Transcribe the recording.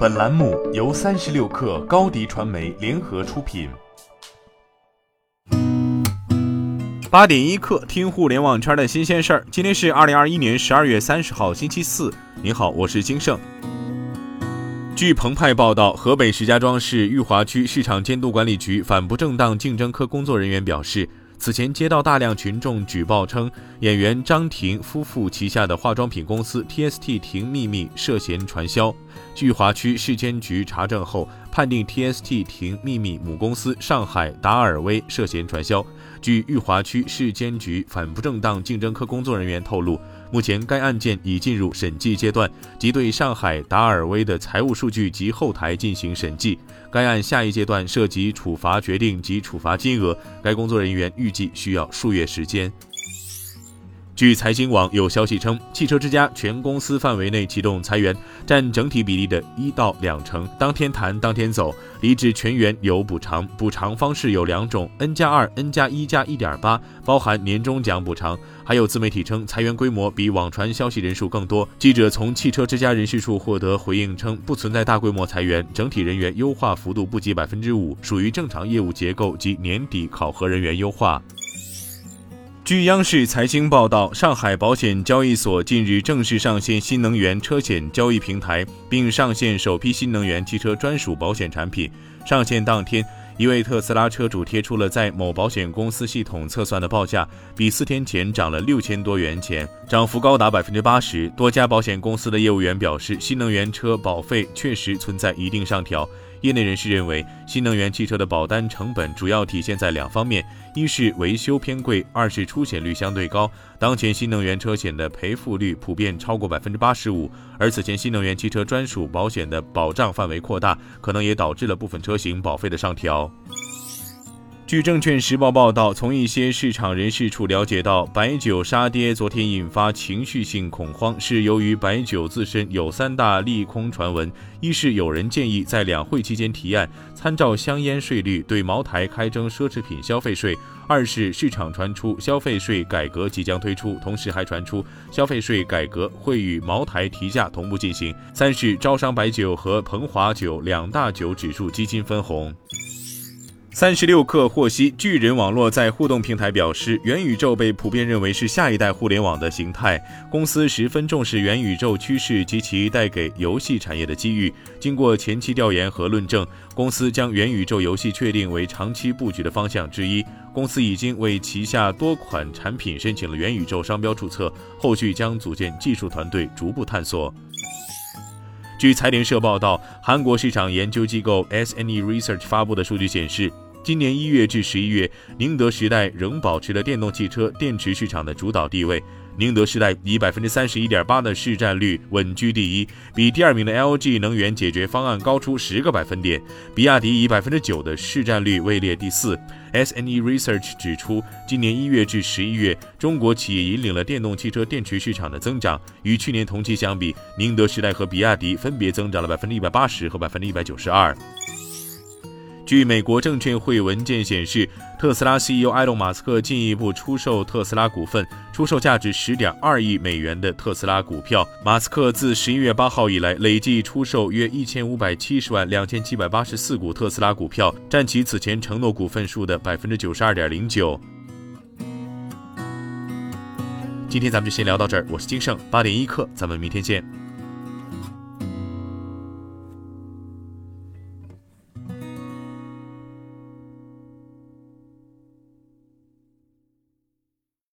本栏目由三十六氪高低传媒联合出品。八点一刻，听互联网圈的新鲜事儿。今天是二零二一年十二月三十号，星期四。您好，我是金盛。据澎湃报道，河北石家庄市裕华区市场监督管理局反不正当竞争科工作人员表示。此前接到大量群众举报称，演员张庭夫妇旗下的化妆品公司 TST 婷秘密涉嫌传销。据华区市监局查证后，判定 TST 婷秘密母公司上海达尔威涉嫌传销。据裕华区市监局反不正当竞争科工作人员透露，目前该案件已进入审计阶段，即对上海达尔威的财务数据及后台进行审计。该案下一阶段涉及处罚决定及处罚金额，该工作人员预计需要数月时间。据财经网有消息称，汽车之家全公司范围内启动裁员，占整体比例的一到两成，当天谈当天走，离职全员有补偿，补偿方式有两种：N 加二、N 加一加一点八，包含年终奖补偿。还有自媒体称裁员规模比网传消息人数更多。记者从汽车之家人事处获得回应称，不存在大规模裁员，整体人员优化幅度不及百分之五，属于正常业务结构及年底考核人员优化。据央视财经报道，上海保险交易所近日正式上线新能源车险交易平台，并上线首批新能源汽车专属保险产品。上线当天，一位特斯拉车主贴出了在某保险公司系统测算的报价，比四天前涨了六千多元钱，涨幅高达百分之八十。多家保险公司的业务员表示，新能源车保费确实存在一定上调。业内人士认为，新能源汽车的保单成本主要体现在两方面：一是维修偏贵，二是出险率相对高。当前新能源车险的赔付率普遍超过百分之八十五，而此前新能源汽车专属保险的保障范围扩大，可能也导致了部分车型保费的上调。据证券时报报道，从一些市场人士处了解到，白酒杀跌昨天引发情绪性恐慌，是由于白酒自身有三大利空传闻：一是有人建议在两会期间提案，参照香烟税率对茅台开征奢侈品消费税；二是市场传出消费税改革即将推出，同时还传出消费税改革会与茅台提价同步进行；三是招商白酒和鹏华酒两大酒指数基金分红。三十六氪获悉，巨人网络在互动平台表示，元宇宙被普遍认为是下一代互联网的形态。公司十分重视元宇宙趋势及其带给游戏产业的机遇。经过前期调研和论证，公司将元宇宙游戏确定为长期布局的方向之一。公司已经为旗下多款产品申请了元宇宙商标注册，后续将组建技术团队逐步探索。据财联社报道，韩国市场研究机构 SNE Research 发布的数据显示，今年一月至十一月，宁德时代仍保持了电动汽车电池市场的主导地位。宁德时代以百分之三十一点八的市占率稳居第一，比第二名的 LG 能源解决方案高出十个百分点。比亚迪以百分之九的市占率位列第四。SNE Research 指出，今年一月至十一月，中国企业引领了电动汽车电池市场的增长。与去年同期相比，宁德时代和比亚迪分别增长了百分之一百八十和百分之一百九十二。据美国证券会文件显示，特斯拉 CEO 埃隆·马斯克进一步出售特斯拉股份，出售价值十点二亿美元的特斯拉股票。马斯克自十一月八号以来，累计出售约一千五百七十万两千七百八十四股特斯拉股票，占其此前承诺股份数的百分之九十二点零九。今天咱们就先聊到这儿，我是金盛八点一刻，咱们明天见。